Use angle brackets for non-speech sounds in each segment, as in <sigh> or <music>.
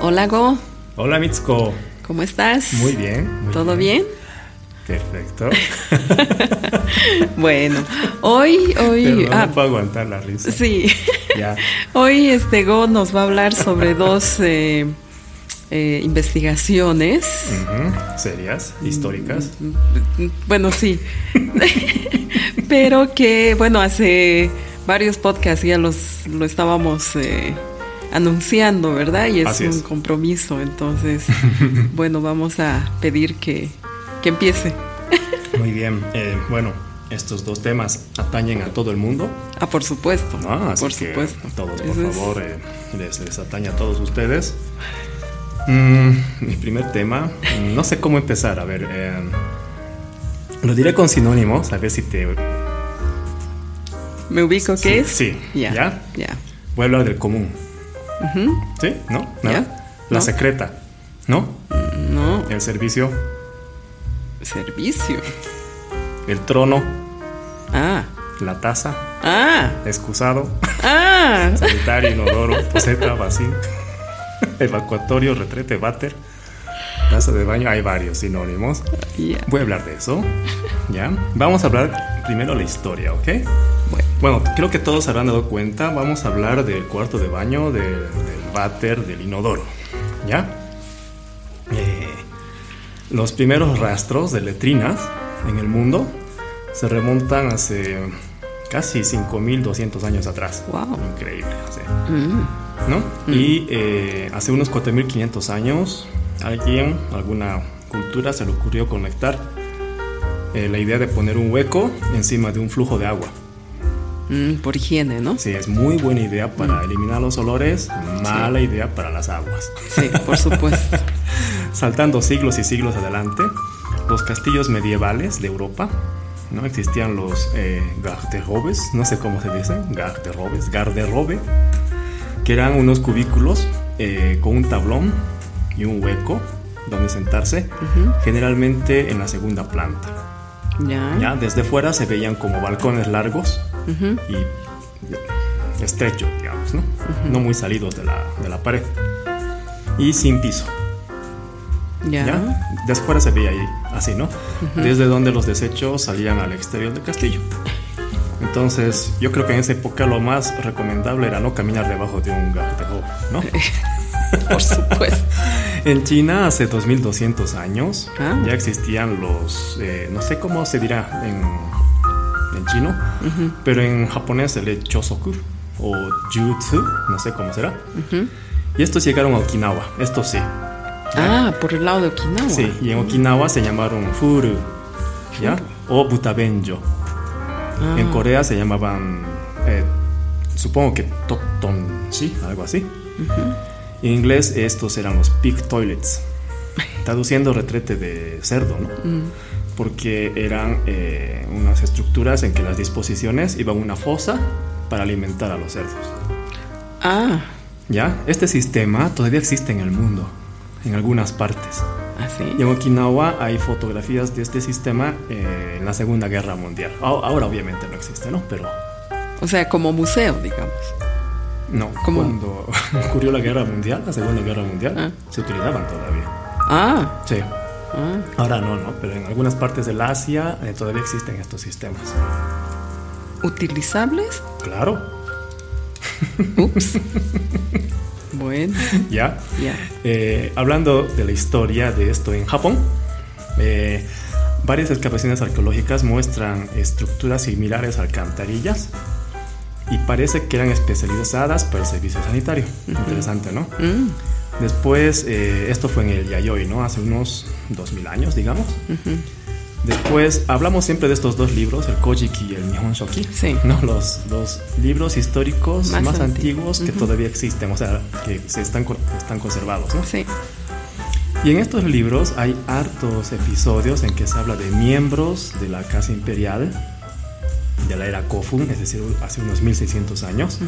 Hola Go, Hola Mitsuko. ¿cómo estás? Muy bien. muy ¿Todo bien? Perfecto. <laughs> Bueno, hoy, hoy, ah, no puedo aguantar la risa. sí, Ya. <laughs> hoy este Go nos va a hablar sobre <laughs> dos eh, eh, investigaciones. Serias, históricas. Bueno, sí, pero que, bueno, hace varios podcasts ya los lo estábamos eh, anunciando, ¿verdad? Y es Así un es. compromiso, entonces, <laughs> bueno, vamos a pedir que, que empiece. Muy bien. Eh, bueno, estos dos temas atañen a todo el mundo. Ah, por supuesto. Así por supuesto. Todos, por Eso favor, eh, les, les atañe a todos ustedes. <laughs> Mm, mi primer tema, no sé cómo empezar. A ver, eh, lo diré con sinónimos, a ver si te. ¿Me ubico Sí, qué es? sí. Ya. ¿Ya? Ya. Voy a hablar del común. ¿Sí? ¿No? ¿Ya? ¿Nada? La No. secreta. ¿No? No, El servicio. servicio. El trono. Ah, La taza. ah, Excusado. ah. <laughs> Sanitario, inodoro. Poseta, vacío. <laughs> Evacuatorio, retrete, váter. Taza de baño. Hay varios sinónimos. Ya. Voy a hablar de eso. ¿Ya? Vamos a hablar primero la historia, ¿ok? Bueno, Bueno, creo que todos se habrán dado cuenta. Vamos a hablar del cuarto de baño, del, del váter, del inodoro. ¿Ya? Eh, los primeros rastros de letrinas en el mundo se remontan hace casi 5200 años atrás. Wow. Increíble. sí. mm, ¿no? Y eh, hace unos 4500 años, alguien, alguna cultura se le ocurrió conectar eh, la idea de poner un hueco encima de un flujo de agua. mm, por higiene, ¿no? Sí, es muy buena idea para eliminar los olores, mala idea para las aguas. Sí, por supuesto. <laughs> Saltando siglos y siglos adelante, los castillos medievales de Europa, ¿no? Existían los eh, garderobes, no sé cómo se dicen, garderobes, garderobe, que eran unos cubículos eh, con un tablón y un hueco donde sentarse, Ujú. generalmente en la segunda planta. Ya. ¿ya? Desde fuera se veían como balcones largos Ujú. y estrechos, digamos, ¿no? No muy salidos de la, de la pared. Y sin piso. Ya. ¿Ya? Desde fuera se veía ahí, así, ¿no? Desde donde los desechos salían al exterior del castillo. Entonces, yo creo que en esa época lo más recomendable era no caminar debajo de un garderobe, ¿no? <laughs> <laughs> Por supuesto. En China, hace 2200 años, Ah. ya existían los. eh, no sé cómo se dirá en, en chino, Ujú. pero en japonés se lee chosoku o jutsu, no sé cómo será. Ujú. Y estos llegaron a Okinawa, estos sí. Ah, por el lado de Okinawa. Sí, y en Okinawa se llamaron furu, ¿ya? O butabenjo. Ah, En Corea se llamaban, eh, supongo que toktonshi, algo así. En inglés estos eran los pig toilets, traduciendo retrete de cerdo, ¿no? mm, Porque eran eh, unas estructuras en que las disposiciones iban a una fosa para alimentar a los cerdos. Ah, ¿Ya? Este sistema todavía existe en el mundo, en algunas partes. así. Y en Okinawa hay fotografías de este sistema eh, en la Segunda Guerra Mundial. Ahora obviamente no existe, ¿no? Pero O sea, como museo, digamos. No, ¿Cómo? cuando <laughs> ocurrió la Guerra Mundial, la Segunda Guerra Mundial, Ah. se utilizaban todavía. Ah, Sí. ah. Ahora no, ¿no? Pero en algunas partes del Asia eh, todavía existen estos sistemas. ¿Utilizables? Claro, Ups. <laughs> bueno, ya. ya. Eh, hablando de la historia de esto en Japón, eh, varias excavaciones arqueológicas muestran estructuras similares a alcantarillas y parece que eran especializadas para el servicio sanitario. Interesante, ¿no? Mm, Después, eh, esto fue en el Yayoi, ¿no? Hace unos 2000 años, digamos. ujú. Después, hablamos siempre de estos dos libros, el Kojiki y el Nihon Shoki. Sí. ¿no? Los, los libros históricos Más más, antiguos. que todavía existen, o sea, que se están, están conservados, ¿no? Sí. Y en estos libros hay hartos episodios en que se habla de miembros de la Casa Imperial de la era Kofun, es decir, hace unos 1600 años,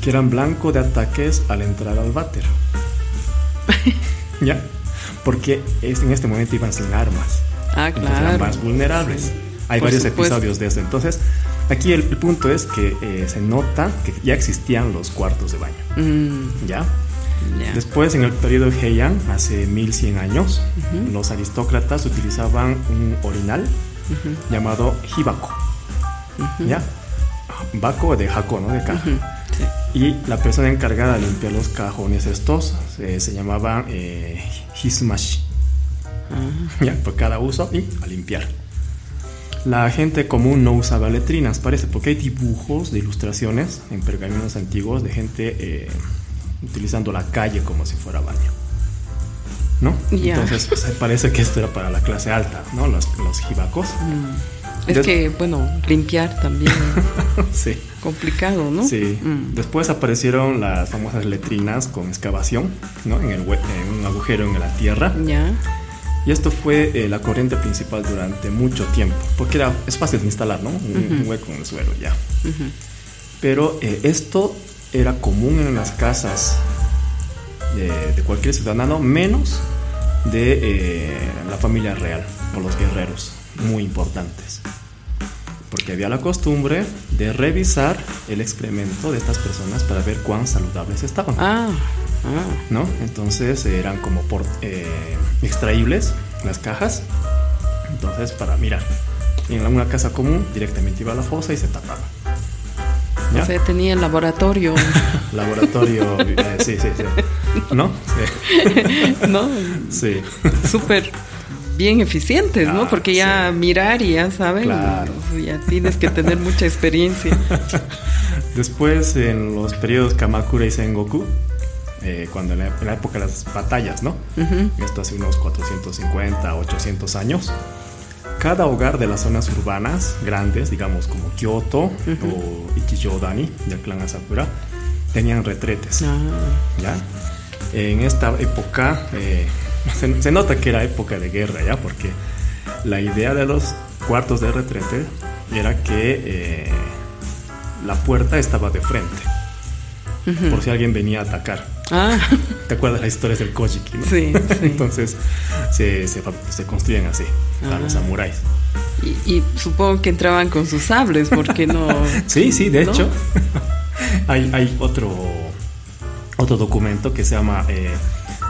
que eran blanco de ataques al entrar al váter. <laughs> ¿Ya? Porque es- en este momento iban sin armas. Ah, Entonces eran claro. más vulnerables. Hay Por varios supuesto. episodios de esto. Entonces, aquí el, el punto es que eh, se nota que ya existían los cuartos de baño. Mm, ¿Ya? Ya. Después, en el periodo Heian, hace 1100 años, los aristócratas utilizaban un orinal llamado hibako. ¿Ya? Bako de jaco, ¿no? De caja. Sí. Y la persona encargada de limpiar los cajones estos eh, se llamaba eh, hisumashi. Ya, por cada uso y a limpiar. La gente común no usaba letrinas, parece, porque hay dibujos de ilustraciones en pergaminos antiguos de gente eh, utilizando la calle como si fuera baño. ¿No? Ya. Entonces, pues, parece que esto era para la clase alta, ¿no? Los, los hibacos. Es que, bueno, limpiar también <laughs> sí. complicado, ¿no? Sí. Mm. Después aparecieron las famosas letrinas con excavación, ¿no? En, el en un agujero en la tierra. Ya. Y esto fue eh, la corriente principal durante mucho tiempo, porque era, es fácil de instalar, ¿no? Un, un hueco en el suelo ya. Ujú. Pero eh, esto era común en las casas de, de cualquier ciudadano, menos de eh, la familia real o los guerreros, muy importantes. Porque había la costumbre de revisar el excremento de estas personas para ver cuán saludables estaban. Ah, ah. ¿no? Entonces eran como por, eh, extraíbles las cajas. Entonces, para mirar, en una casa común directamente iba a la fosa y se tapaba. ¿Ya? O sea, tenía el laboratorio, <laughs> Laboratorio, eh, sí, sí, sí. ¿No? <laughs> ¿no? Sí. sí. Súper bien eficientes, ¿no? Ah, Porque ya mirar y ya saben, Claro. ya tienes que tener mucha experiencia. <laughs> Después, en los periodos Kamakura y Sengoku, eh, cuando en la, en la época de las batallas, ¿no? Esto hace unos 450, 800 años. Cada hogar de las zonas urbanas grandes, digamos como Kyoto o Ichijodani, del clan Asakura, tenían retretes. Ah, ¿ya? En esta época, eh, se, se nota que era época de guerra, ¿ya? Porque la idea de los cuartos de retrete era que eh, la puerta estaba de frente, por si alguien venía a atacar. ah, ¿Te acuerdas las historias del Kojiki? no? Sí, <laughs> sí. Entonces se, se, construyen así, para los Ah. samuráis. y, y supongo que entraban con sus sables, porque no. <laughs> Sí, sí, de ¿No? hecho. <laughs> hay, hay otro, otro documento que se llama eh,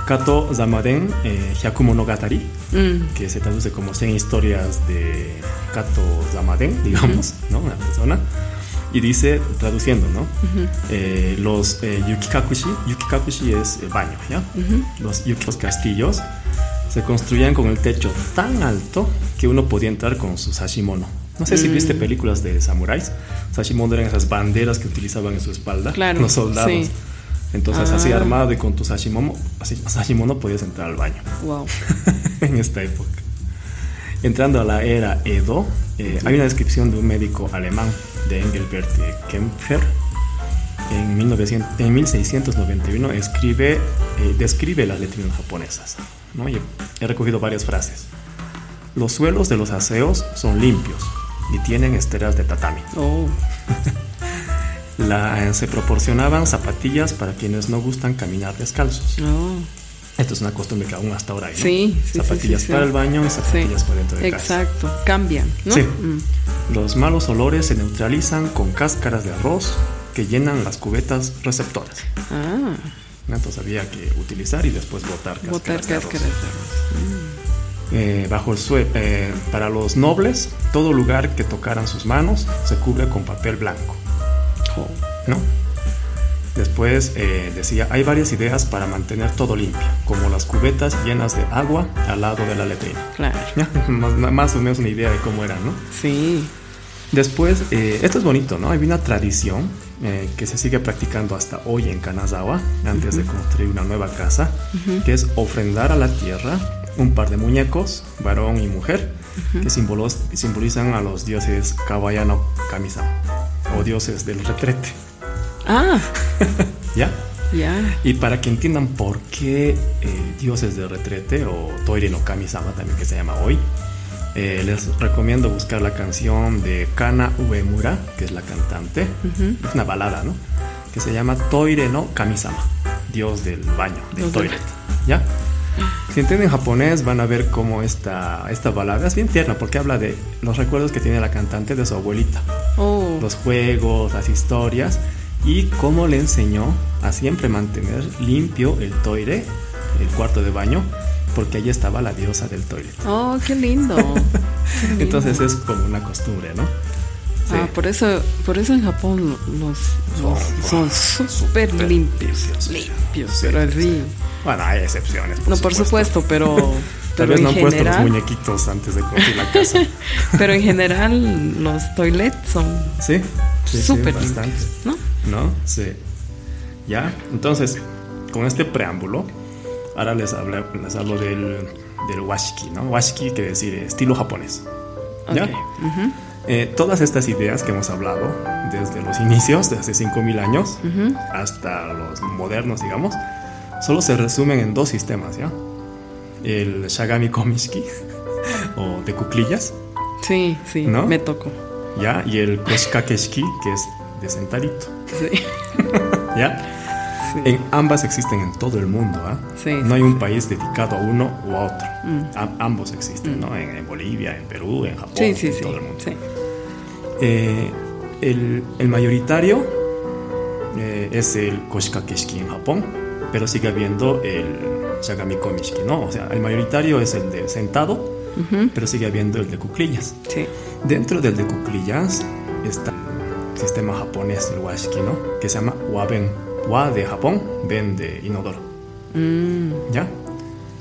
Kato Zamaden eh, Hyakumonogatari, Mm, que se traduce como 100 historias de Kato Zamaden, digamos, ¿no? Una persona. Y dice, traduciendo, ¿no? Eh, los eh, yukikakushi, yukikakushi es eh, baño, ¿ya? Los yuki, los castillos, se construían con el techo tan alto que uno podía entrar con su sashimono. No sé si Mm. viste películas de samuráis. Sashimono eran esas banderas que utilizaban en su espalda Claro, los soldados. sí. Entonces, así Ah. armado y con tu sashimono, así, sashimono podías entrar al baño wow. <laughs> en esta época. Entrando a la era Edo, eh, hay una descripción de un médico alemán, de Engelbert Kempfer. En, 1900 en 1691 escribe, eh, describe las letrinas japonesas. ¿no? Y he, he recogido varias frases. Los suelos de los aseos son limpios y tienen esteras de tatami. Oh, <laughs> La- eh, se proporcionaban zapatillas para quienes no gustan caminar descalzos. oh. Esto es una costumbre que aún hasta ahora hay. ¿no? Sí, sí, Zapatillas sí, para el baño y zapatillas para dentro de casa. Exacto, cambian, ¿no? Sí. Mm. Los malos olores se neutralizan con cáscaras de arroz que llenan las cubetas receptoras. Ah. Entonces había que utilizar y después botar cáscaras. botar de arroz. cáscaras de arroz. Eh, bajo el eh, para los nobles, todo lugar que tocaran sus manos se cubre con papel blanco. Oh, ¿no? Después eh, decía, hay varias ideas para mantener todo limpio, como las cubetas llenas de agua al lado de la letrina. claro. <laughs> Más, más o menos una idea de cómo eran, ¿no? Sí. Después, eh, esto es bonito, ¿no? Hay una tradición eh, que se sigue practicando hasta hoy en Kanazawa, antes de construir una nueva casa, que es ofrendar a la tierra un par de muñecos, varón y mujer, que simbolos- simbolizan a los dioses Kawayano Kamisama, o dioses del retrete, Ah, <laughs> ¿ya? ya. Y para que entiendan por qué eh, dioses del retrete, o Toire no Kamisama también que se llama hoy, eh, les recomiendo buscar la canción de Kana Uemura, que es la cantante. Es una balada, ¿no? Que se llama Toire no Kamisama, dios del baño, del toilet. ¿Ya? Si entienden japonés van a ver cómo esta, esta balada es bien tierna porque habla de los recuerdos que tiene la cantante de su abuelita, Oh, los juegos, las historias y cómo le enseñó a siempre mantener limpio el toire, el cuarto de baño, porque allí estaba la diosa del toilet. Oh, qué lindo. <laughs> Qué lindo. Entonces es como una costumbre, ¿no? Sí. Ah, por eso, por eso en Japón los, los- son súper limpios. limpios. Sí, pero sí, así. Bueno, hay excepciones. Por No, por supuesto, pero, Tal pero vez no en han puesto los general, muñequitos antes de construir la casa. <laughs> pero en general los toilets son Sí, sí, sí, súper bastante. limpios, ¿no? ¿No? Sí. ¿Ya? Entonces, con este preámbulo, ahora les hablo, les hablo del, del washiki, ¿no? Washiki quiere decir estilo japonés. ¿Ya? Ok, ujú, Eh, todas estas ideas que hemos hablado, desde los inicios, de hace 5.000 años, hasta los modernos, digamos, solo se resumen en dos sistemas, ¿ya? El Shagami Komishiki, <laughs> o de cuclillas, Sí, sí, ¿No? me tocó. ¿ya? Y el Koshikakeshiki, que es de sentadito, Sí, <laughs> ¿ya? Sí. En ambas existen en todo el mundo, ¿ah? Sí, No hay un país dedicado a uno u a otro. Mm. Am- ambos existen, ¿no? En, en Bolivia, en Perú, en Japón, en todo el mundo. Eh, el, el mayoritario eh, es el Koshikakeshiki en Japón, pero sigue habiendo el Shagami Komishiki, ¿no? O sea, el mayoritario es el de sentado, Ujú, pero sigue habiendo el de cuclillas. sí. Dentro del de cuclillas está el sistema japonés, el washiki, ¿no? Que se llama waben. Wa de Japón, ben de inodoro. Mm, ¿Ya?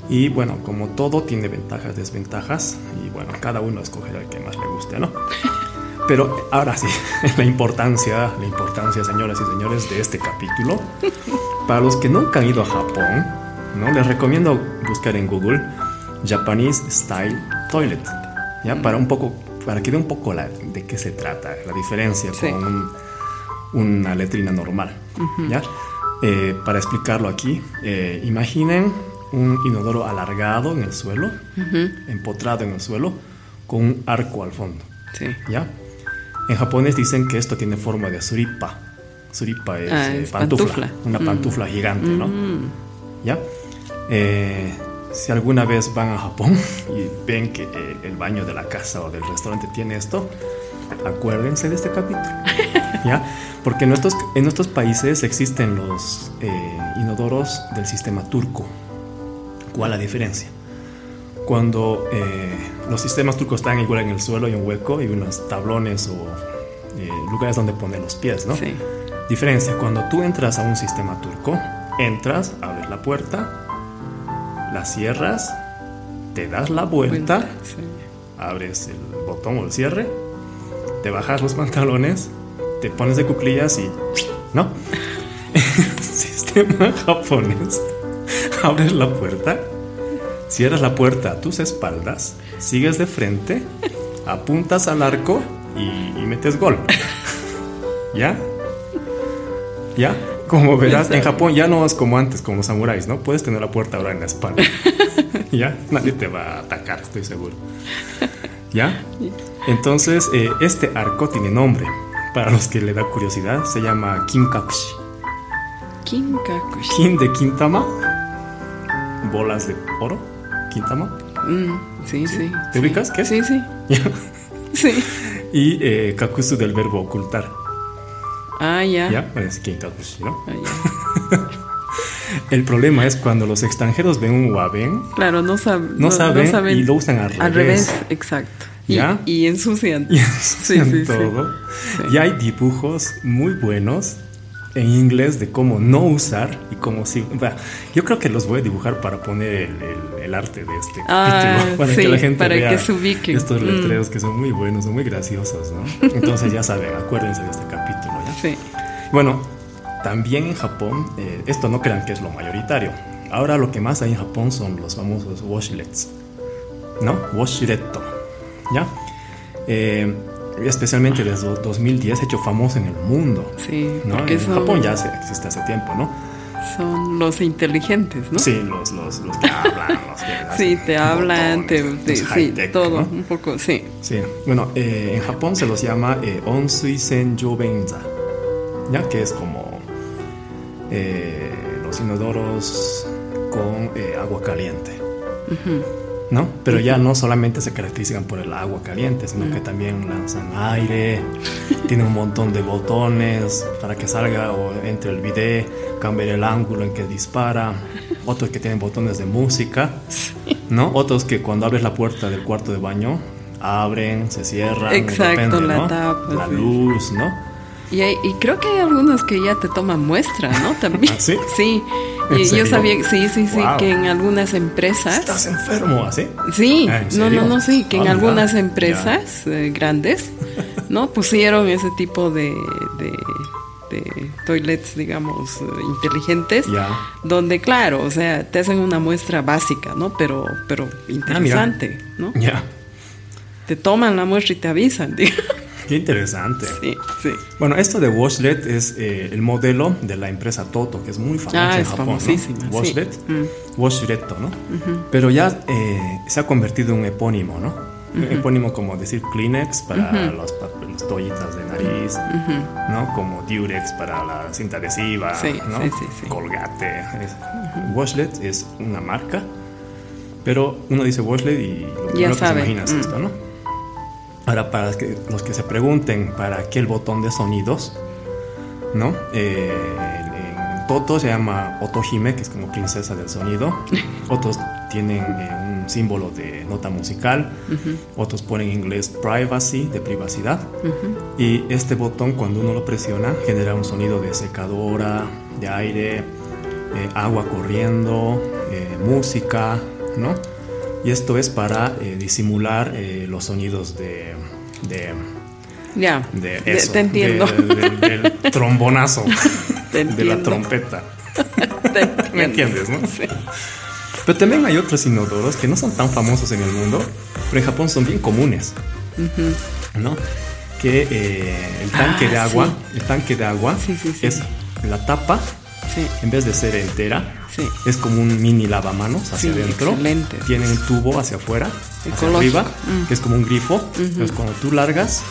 Y bueno, como todo tiene ventajas, desventajas, y bueno, cada uno escogerá el que más le guste, ¿no? <laughs> Pero ahora sí, <laughs> la importancia, la importancia, señoras y señores, de este capítulo. <laughs> Para los que nunca han ido a Japón, ¿no? Les recomiendo buscar en Google Japanese Style Toilet, ¿ya? Para un poco, para que vean un poco la, de qué se trata, la diferencia Sí. con un- una letrina normal, ¿ya? Eh, para explicarlo aquí, eh, imaginen un inodoro alargado en el suelo, empotrado en el suelo, con un arco al fondo, Sí. ¿ya? En japonés dicen que esto tiene forma de suripa. Suripa es, Ah, eh, pantufla, pantufla. una Mm. pantufla gigante, ¿no? Mm, ¿Ya? Si alguna vez van a Japón <laughs> y ven que el baño de la casa o del restaurante tiene esto, acuérdense de este capítulo. ¿Ya? Porque en nuestros, en nuestros países existen los eh, inodoros del sistema turco. ¿Cuál la diferencia? Cuando eh, los sistemas turcos están igual en el suelo y un hueco y unos tablones o eh, lugares donde poner los pies, ¿no? Sí. Diferencia, cuando tú entras a un sistema turco, entras, abres la puerta, la cierras, te das la vuelta, Vuelta, sí. abres el botón o el cierre, te bajas los pantalones, te pones de cuclillas y... ¿No? <laughs> sistema japonés. <laughs> Abres la puerta, cierras la puerta a tus espaldas, sigues de frente, apuntas al arco y, y metes gol. <laughs> ¿Ya? ¿Ya? Como verás, en Japón ya no es como antes, como los samuráis, ¿no? Puedes tener la puerta ahora en la espalda. ¿Ya? Nadie te va a atacar, estoy seguro. ¿Ya? Entonces, eh, este arco tiene nombre. Para los que le da curiosidad, se llama Kinkakushi. Kinkakushi. Kin de Quintama, bolas de oro, Quintama. Mm, sí, sí. ¿Te sí. ubicas? ¿Qué? Sí, sí. <laughs> Sí. y eh, kakusu del verbo ocultar. Ah, ya. ¿Ya? Es Kinkakushi, ¿no? Ah, ya. <laughs> El problema es cuando los extranjeros ven un waben, Claro, no, sab- no, saben, y lo usan al revés. Al revés, exacto. Y, ¿Ya? y ensucian. Y <laughs> Sí, ensucian sí, sí. todo. Sí. Y hay dibujos muy buenos en inglés de cómo no usar y cómo sí. Yo creo que los voy a dibujar para poner el, el- el arte de este Ah, capítulo. <laughs> Para sí, que la gente para vea que se ubiquen. estos Mm. letreros que son muy buenos, son muy graciosos, ¿no? <laughs> Entonces ya saben, acuérdense de este capítulo, ¿ya? Sí. Bueno, también en Japón, eh, esto no crean que es lo mayoritario. Ahora lo que más hay en Japón son los famosos washlets, ¿no? Washletto, ¿ya? Eh, especialmente desde 2010 hecho famoso en el mundo, Sí. ¿no? Porque En son, Japón ya se- existe hace tiempo, ¿no? son los inteligentes, ¿no? Sí, los, los, los que hablan, los que <laughs> Sí, te hablan, te, botones, te- sí, todo, ¿no? un poco, sí. Sí, bueno, eh, en Japón se los llama eh, Onsui Benza, ya que es como eh, los inodoros con eh, agua caliente, Ujú. ¿No? Pero ya no solamente se caracterizan por el agua caliente, sino que también lanzan aire, tienen un montón de botones para que salga o entre el video, cambiar el ángulo en que dispara, otros que tienen botones de música, ¿no? Otros que cuando abres la puerta del cuarto de baño, abren, se cierran, Exacto, depende, la ¿no? tapa, la sí. luz, ¿no? Y, hay- y creo que hay algunos que ya te toman muestra, ¿no? También. ¿Ah, sí? Sí. ¿En Y yo sabía, sí, sí, sí, Wow. que en algunas empresas. Estás enfermo, ¿así? Sí, Ah, ¿en no, no, no, sí, que en algunas empresas eh, grandes, ¿no? Pusieron ese tipo de, de, de toilets, digamos, inteligentes, donde, claro, o sea, te hacen una muestra básica, ¿no? Pero, pero Ah, interesante, ¿no? Ya. Te toman la muestra y te avisan, <laughs> digo. Qué interesante. Sí, sí. Bueno, esto de Washlet es eh, el modelo de la empresa Toto, que es muy famosa Ah, en Japón. ¿no? sí. Washlet, Mm. Washletto, ¿no? Pero ya eh, se ha convertido en un epónimo, ¿no? Un epónimo como decir Kleenex para los toallitas de nariz, ¿no? Como Durex para la cinta adhesiva, Sí, ¿no? sí, sí, sí. Colgate. Washlet es una marca, pero uno dice Washlet y lo primero que sabe. se imagina es Mm. esto, ¿no? Ahora, para que- los que se pregunten para qué el botón de sonidos, ¿no? Eh, en Toto se llama Otohime, que es como princesa del sonido. <laughs> Otros tienen eh, un símbolo de nota musical. Otros ponen en inglés privacy, de privacidad. Y este botón, cuando uno lo presiona, genera un sonido de secadora, de aire, eh, agua corriendo, eh, música, ¿no? Y esto es para eh, disimular eh, los sonidos de, de, Ya, de eso. te entiendo. de- de- del <laughs> trombonazo. Te De la trompeta. <laughs> Te ¿Me entiendes, no? Sí. Pero también hay otros inodoros que no son tan famosos en el mundo, pero en Japón son bien comunes, ¿no? Que eh, el tanque Ah, de agua, sí. el tanque de agua sí. es la tapa, Sí, en vez de ser entera, sí. es como un mini lavamanos hacia Sí, adentro. excelente. Tiene un tubo hacia afuera, hacia arriba, Mm. que es como un grifo. Entonces cuando tú largas,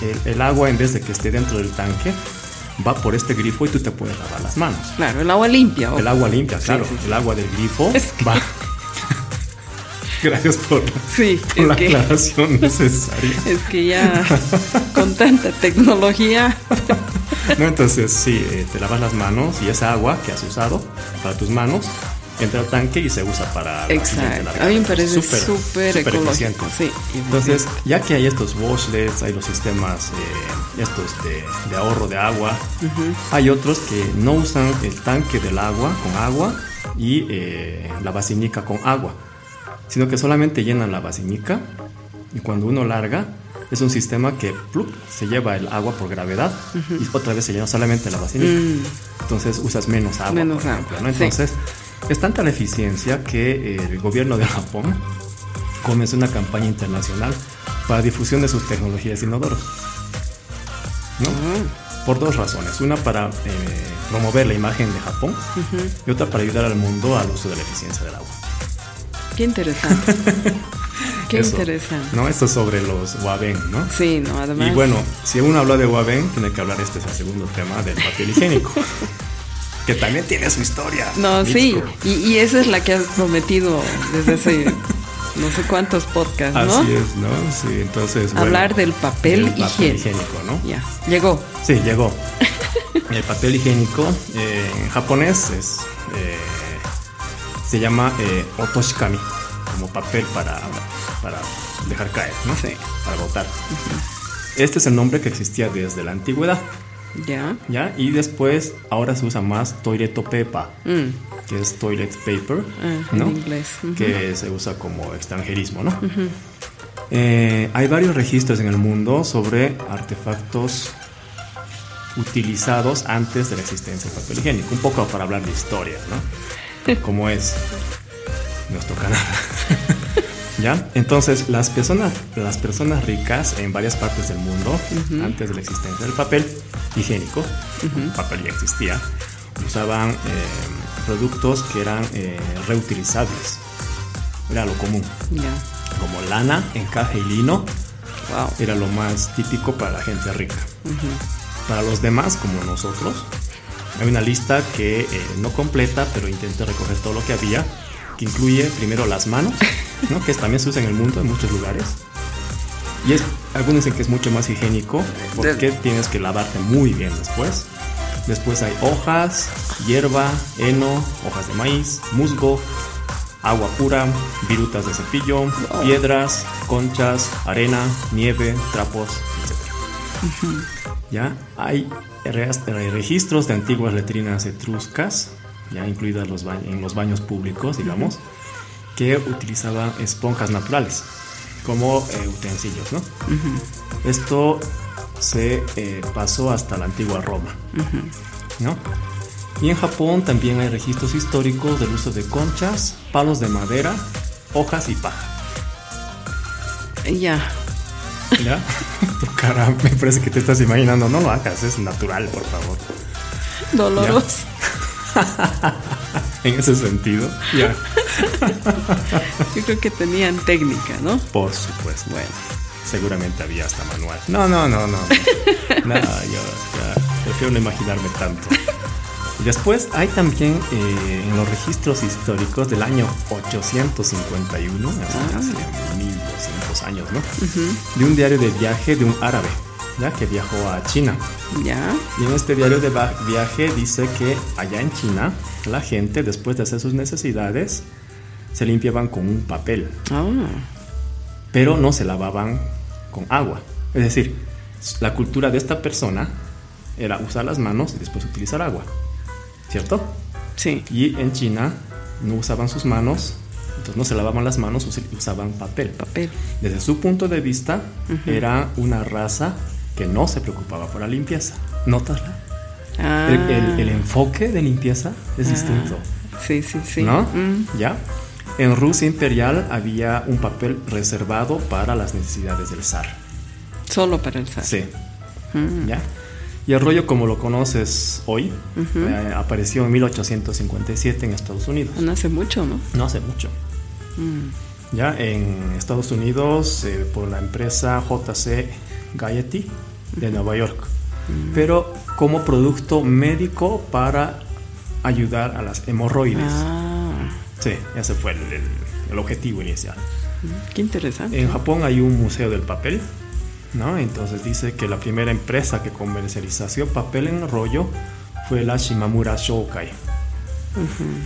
el, el agua en vez de que esté dentro del tanque, va por este grifo y tú te puedes lavar las manos. Claro, el agua limpia. El agua limpia, claro. sí, sí. El agua del grifo Es que- va. <laughs> Gracias por, Sí, por la que, aclaración <laughs> necesaria. es que ya con tanta tecnología. <laughs> No, entonces, sí, eh, te lavas las manos y esa agua que has usado para tus manos entra al tanque y se usa para la Exacto. A mí me parece Súper, ecológico. Sí, Entonces, ya que hay estos washlets, hay los sistemas eh, estos de, de ahorro de agua, hay otros que no usan el tanque del agua con agua y eh, la basinica con agua, sino que solamente llenan la basinica y cuando uno larga es un sistema que plup, se lleva el agua por gravedad y otra vez se llena solamente la basinica. Entonces usas menos agua, Mm. Menos por agua, ¿no? sí. Entonces, es tanta la eficiencia que el gobierno de Japón comenzó una campaña internacional para difusión de sus tecnologías inodoros. ¿no? Ah. Por dos razones. Una para eh, promover la imagen de Japón y otra para ayudar al mundo al uso de la eficiencia del agua. Qué interesante. <laughs> Qué Eso, interesante. ¿no? Esto es sobre los Waben, ¿no? Sí, no, además. Y bueno, si uno habla de Waben, tiene que hablar este es el segundo tema del papel higiénico. <laughs> que también tiene su historia. No, sí, y, y esa es la que has prometido desde hace no sé cuántos podcasts, ¿no? Así es, ¿no? Sí, entonces. bueno, Hablar del papel, del higiénico. higiénico, ¿no? Ya, llegó. Sí, llegó. El papel higiénico eh, en japonés es, eh, se llama eh, otoshikami, como papel para, para dejar caer, ¿no? Sí. Para botar. Este es el nombre que existía desde la antigüedad, Ya. ¿ya? Y después, ahora se usa más toileto pepa, Mm, que es toilet paper, ah, ¿no? En inglés. Ujú. que se usa como extranjerismo, ¿no? Eh, hay varios registros en el mundo sobre artefactos utilizados antes de la existencia del papel higiénico. Un poco para hablar de historia, ¿no? <laughs> Como es nuestro canal. <laughs> ¿Ya? Entonces, las personas, las personas ricas en varias partes del mundo, antes de la existencia del papel higiénico, el papel ya existía, usaban eh, productos que eran eh, reutilizables. Era lo común. Ya. Como lana, encaje y lino, Wow. era lo más típico para la gente rica. Para los demás, como nosotros, hay una lista que eh, no completa, pero intenté recoger todo lo que había, que incluye primero las manos, <laughs> ¿no? que también se usa en el mundo en muchos lugares. Y es, algunos dicen que es mucho más higiénico porque tienes que lavarte muy bien después. Después hay hojas, hierba, heno, hojas de maíz, musgo, agua pura, virutas de cepillo, piedras, conchas, arena, nieve, trapos, etc. Ya hay registros de antiguas letrinas etruscas, ya incluidas los en los baños públicos, digamos, que utilizaban esponjas naturales como eh, utensilios, ¿no? Esto se eh, pasó hasta la antigua Roma, ¿no? Y en Japón también hay registros históricos del uso de conchas, palos de madera, hojas y paja. Ya. ¿Ya? <laughs> Tu cara me parece que te estás imaginando. No lo hagas, es natural, por favor. Doloroso. <laughs> en ese sentido, ya. <laughs> Yo creo que tenían técnica, ¿no? Por supuesto. Bueno. Seguramente había hasta manual. No, no, no, no. <laughs> no, yo ya prefiero no imaginarme tanto. Después hay también eh, en los registros históricos del año 851, hace 1200 ah. años, ¿no? De un diario de viaje de un árabe, ¿ya? Que viajó a China. ¿Ya? Y en este diario de viaje dice que allá en China la gente después de hacer sus necesidades se limpiaban con un papel. Ah. Pero no se lavaban con agua. Es decir, la cultura de esta persona era usar las manos y después utilizar agua. ¿cierto? Sí. Y en China no usaban sus manos, entonces no se lavaban las manos, usaban papel. Papel. Desde su punto de vista, era una raza que no se preocupaba por la limpieza. ¿Notasla? Ah. El, enfoque de limpieza es ah. distinto. Sí, sí, sí. ¿No? Mm. ¿Ya? En Rusia imperial había un papel reservado para las necesidades del zar. Solo para el zar. Sí. Mm. ¿Ya? Y el rollo como lo conoces hoy eh, apareció en 1857 en Estados Unidos. No hace mucho, ¿no? No hace mucho. Mm. Ya en Estados Unidos eh, por la empresa JC Gaiety de Nueva York. Mm. Pero como producto médico para ayudar a las hemorroides. Ah. Sí, ese fue el, objetivo inicial. Mm, qué interesante. En Japón hay un museo del papel ¿no? Entonces dice que la primera empresa que comercializó papel en rollo fue la Shimamura Shokai.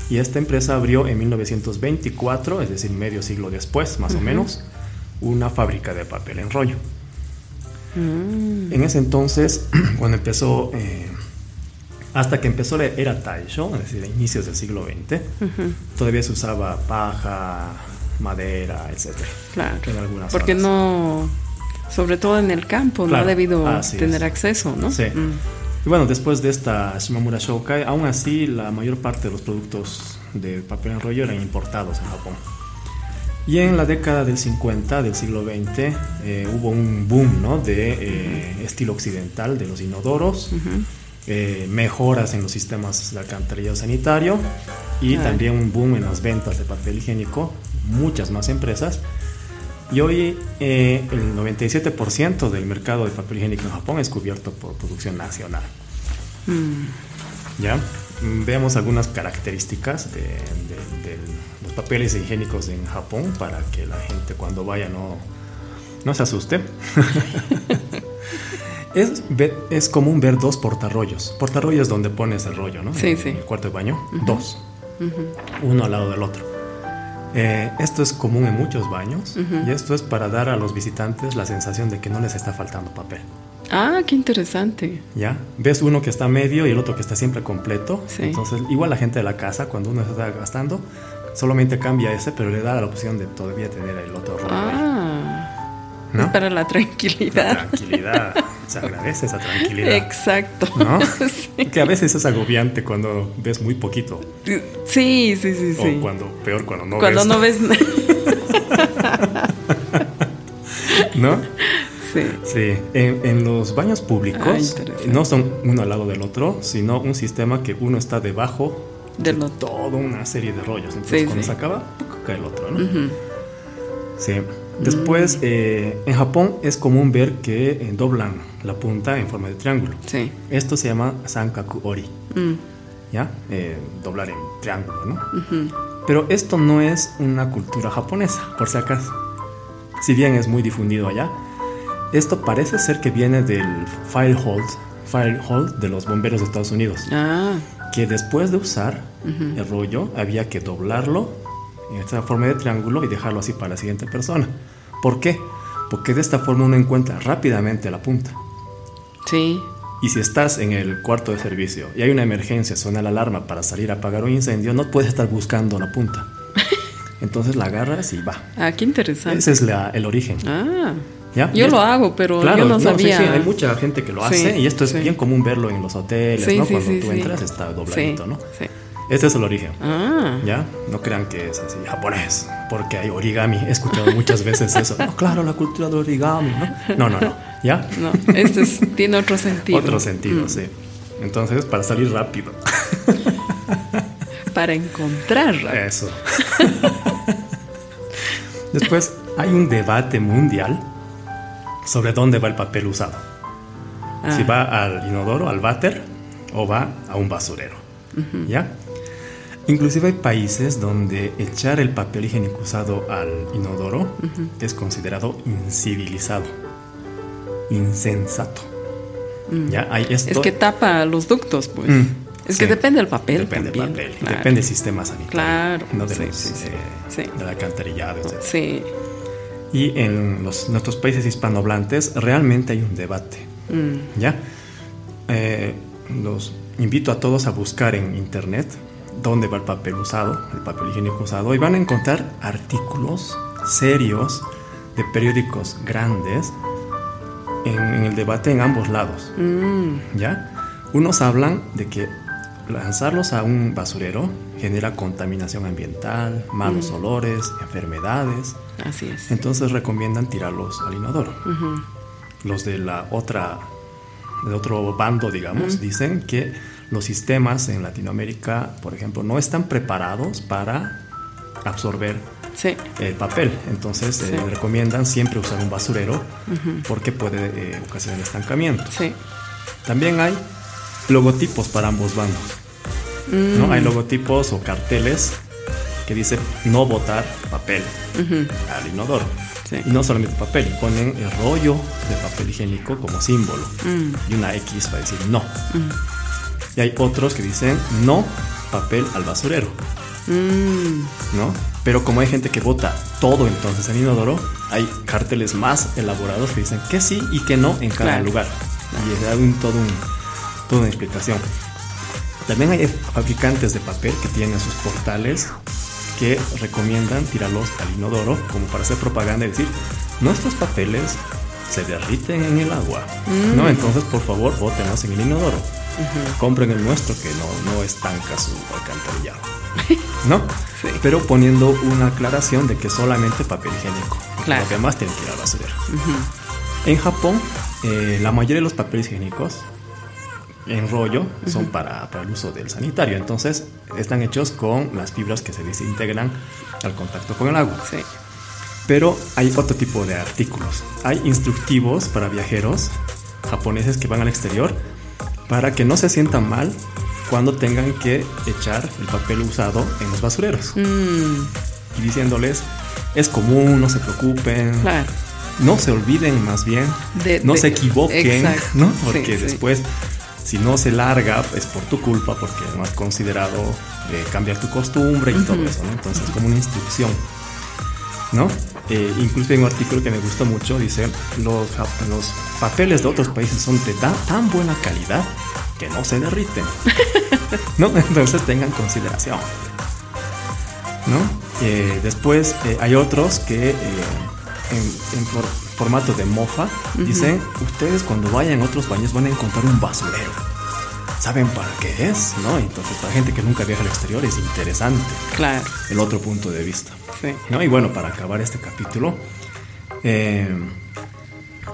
Y esta empresa abrió en 1924, es decir, medio siglo después, más o menos, una fábrica de papel en rollo. Mm. En ese entonces, <clears throat> cuando empezó, eh, hasta que empezó la era Taisho, es decir, inicios del siglo XX, todavía se usaba paja, madera, etc. Claro. porque no sobre todo en el campo, no ha debido tener acceso, ¿no? Sí. Mm. Y bueno, después de esta Shimamura Shokai, aún así la mayor parte de los productos de papel en rollo eran importados en Japón. Y en la década del 50 del siglo XX eh, hubo un boom ¿no? de eh, estilo occidental de los inodoros, eh, mejoras en los sistemas de alcantarillado sanitario y ah. también un boom en las ventas de papel higiénico, muchas más empresas y hoy eh, el 97% del mercado de papel higiénico en Japón es cubierto por producción nacional. Mm. ¿Ya? Veamos algunas características de, los papeles higiénicos en Japón para que la gente cuando vaya no, no se asuste. <laughs> es, es común ver dos portarrollos. Portarrollos donde pones el rollo, ¿no? Sí, en, sí. el cuarto de baño. Dos. Uno al lado del otro. Eh, esto es común en muchos baños y esto es para dar a los visitantes la sensación de que no les está faltando papel. Ah, qué interesante. Ya, ves uno que está medio y el otro que está siempre completo. Entonces, igual la gente de la casa, cuando uno está gastando, solamente cambia ese, pero le da la opción de todavía tener el otro rollo. Ah. Para la tranquilidad. La tranquilidad. <laughs> Se agradece esa tranquilidad. Exacto. ¿No? <laughs> Que a veces es agobiante cuando ves muy poquito. Sí, sí, sí, sí. O cuando, peor cuando no ves. Cuando no ves <laughs> ¿No? Sí. Sí. En, los baños públicos no son uno al lado del otro, sino un sistema que uno está debajo de, toda una serie de rollos. Entonces cuando se acaba, cae el otro, ¿no? Sí. Después, eh, en Japón es común ver que eh, doblan la punta en forma de triángulo. Sí. Esto se llama sankaku ori. Mm. ¿Ya? Eh, doblar en triángulo, ¿no? Pero esto no es una cultura japonesa, por si acaso. Si bien es muy difundido allá, esto parece ser que viene del fire hold, fire hold de los bomberos de Estados Unidos. Ah, Que después de usar el rollo había que doblarlo en esta forma de triángulo y dejarlo así para la siguiente persona. ¿Por qué? Porque de esta forma uno encuentra rápidamente la punta. sí. Y si estás en el cuarto de servicio y hay una emergencia, suena la alarma para salir a apagar un incendio, no puedes estar buscando la punta. <laughs> Entonces la agarras y va. Ah, qué interesante. Ese es la- el origen. Ah, ¿ya? yo lo hago, pero Claro, yo no sí, sabía. sí, hay mucha gente que lo Sí, hace y esto es sí. bien común verlo en los hoteles, Sí, ¿no? sí, Cuando sí, tú sí. entras está dobladito, Sí, ¿no? sí. Este es el origen. Ah, ¿Ya? No crean que es así japonés, porque hay origami. He escuchado muchas veces eso. No, claro, la cultura del origami, ¿no? No, no, no. ¿Ya? no, este es- tiene otro sentido. Otro sentido, Mm. sí. Entonces, para salir rápido. Para encontrar. Eso. Después, hay un debate mundial sobre dónde va el papel usado. Ah, Si va al inodoro, al váter, o va a un basurero. ¿Ya? Inclusive hay países donde echar el papel higiénico usado al inodoro es considerado incivilizado, insensato. ¿Ya? Hay esto, Es que tapa los ductos, pues. Mm, es sí. que depende del papel. Depende del papel, claro. depende del sistema sanitario. Claro, No de sí, los, sí, eh, del alcantarillado, etc. Sí. Y en los, nuestros países hispanohablantes realmente hay un debate. Mm, ¿Ya? Eh, los invito a todos a buscar en internet dónde va el papel usado, el papel higiénico usado, y van a encontrar artículos serios de periódicos grandes en, en el debate en ambos lados. mm, ¿Ya? Unos hablan de que lanzarlos a un basurero genera contaminación ambiental, malos olores, enfermedades. así es. Entonces recomiendan tirarlos al inodoro. Ujú. Los de la otra, de otro bando, digamos, dicen que los sistemas en Latinoamérica, por ejemplo, no están preparados para absorber Sí. el papel. Entonces eh, recomiendan siempre usar un basurero porque puede eh, ocasionar estancamiento. Sí. También hay logotipos para ambos bandos. Mm, ¿no? Hay logotipos o carteles que dicen no botar papel al inodoro. Sí. Y no solamente papel, ponen el rollo de papel higiénico como símbolo Mm, y una X para decir no. Y hay otros que dicen no papel al basurero, mm, ¿no? Pero como hay gente que vota todo entonces en inodoro, hay carteles más elaborados que dicen que sí y que no en cada Claro. lugar. Y es un, todo un, toda una explicación. También hay fabricantes de papel que tienen sus portales que recomiendan tirarlos al inodoro como para hacer propaganda y decir, nuestros papeles se derriten en el agua. ¿No? Entonces, por favor, bótenlos en el inodoro. Compren el nuestro que no, no estanca su alcantarillado. <laughs> ¿No? Sí. Pero poniendo una aclaración de que solamente papel higiénico. Claro. Los demás tienen que ir al basurero. En Japón, eh, la mayoría de los papeles higiénicos en rollo son para, para el uso del sanitario. Entonces, están hechos con las fibras que se desintegran al contacto con el agua. sí. Pero hay otro tipo de artículos. Hay instructivos para viajeros japoneses que van al exterior para que no se sientan mal cuando tengan que echar el papel usado en los basureros. Mm, Y diciéndoles, es común, no se preocupen, claro. no se olviden más bien, De- no de- se equivoquen, exacto. ¿no? Porque sí. después, si no se larga, es por tu culpa, porque no has considerado eh, cambiar tu costumbre y todo eso, ¿no? Entonces, como una instrucción, ¿no? Eh, incluso hay un artículo que me gustó mucho, dice, los, papeles de otros países son de tan, tan buena calidad que no se derriten, <laughs> ¿no? Entonces tengan consideración. ¿no? Eh, después eh, hay otros que eh, en, en for- formato de mofa dicen, ustedes cuando vayan a otros baños van a encontrar un basurero. ¿Saben para qué es? ¿No? Entonces para gente que nunca viaja al exterior es interesante Claro. el otro punto de vista. Sí. ¿no? Y bueno, para acabar este capítulo, eh,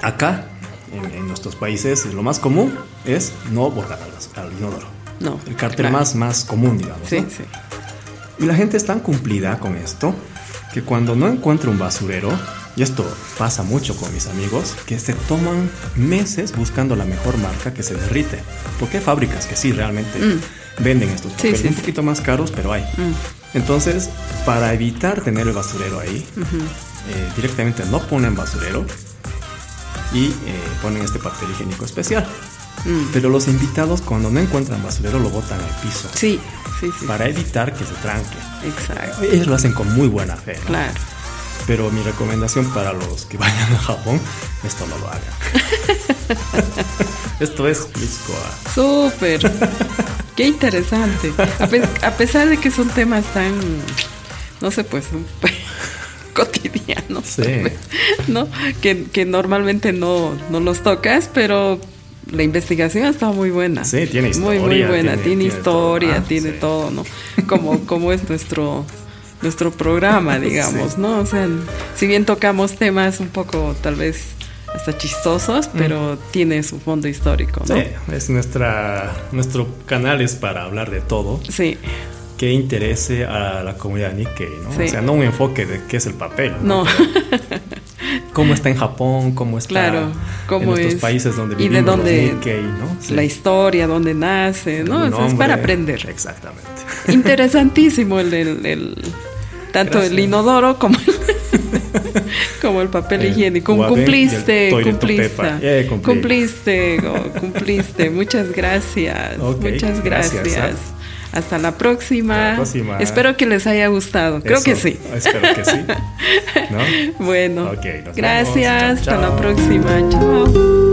acá en, en nuestros países lo más común es no botar al, al inodoro. No. El cartel claro. más, más común, digamos. Sí, ¿no? sí. Y la gente es tan cumplida con esto que cuando no encuentra un basurero, y esto pasa mucho con mis amigos, que se toman meses buscando la mejor marca que se derrite. Porque hay fábricas que sí realmente venden estos Mm. Sí, papeles sí, un poquito más caros, pero hay. Mm, Entonces, para evitar tener el basurero ahí, eh, directamente no ponen basurero y eh, ponen este papel higiénico especial. Mm. Pero los invitados cuando no encuentran basurero lo botan al piso. Sí, sí, sí. Para evitar que se tranque. Exacto. Ellos lo hacen con muy buena fe. ¿no? Claro. Pero mi recomendación para los que <laughs> vayan a Japón, esto no lo hagan. <laughs> esto es Mitsukoa. Súper. <laughs> Qué interesante. A, pe- a pesar de que son temas tan, no sé, pues, cotidianos, Sí. ¿no? Que, que normalmente no, no los tocas, pero la investigación estado muy buena. Sí, tiene Muy, muy historia, buena. tiene- Tiene, tiene historia, todo. Ah, tiene sí. todo, ¿no? Como, como es nuestro nuestro programa, <laughs> digamos, Sí. ¿no? O sea, si bien tocamos temas un poco, tal vez, hasta chistosos, pero tiene su fondo histórico, ¿no? Sí, es nuestra, nuestro canal es para hablar de todo Sí, que interese a la comunidad Nikkei, ¿no? Sí. O sea, no un enfoque de qué es el papel, no, <laughs> cómo está en Japón, cómo está claro, en cómo nuestros es países donde y vivimos de dónde Nikkei, ¿no? Sí. la historia, dónde nace, ¿no? Un O sea, es para aprender. Exactamente. Interesantísimo el, el- el- tanto Gracias. el inodoro como el, <laughs> como el papel El higiénico. Cumpliste, cumpliste, cumpliste, <laughs> cumpliste. Muchas gracias, muchas gracias, gracias. ¿ah? Hasta la próxima. Hasta la próxima. Espero que les haya gustado. Creo que sí. Espero que sí. <laughs> ¿No? Bueno, gracias. Chao, Hasta la próxima. Chao.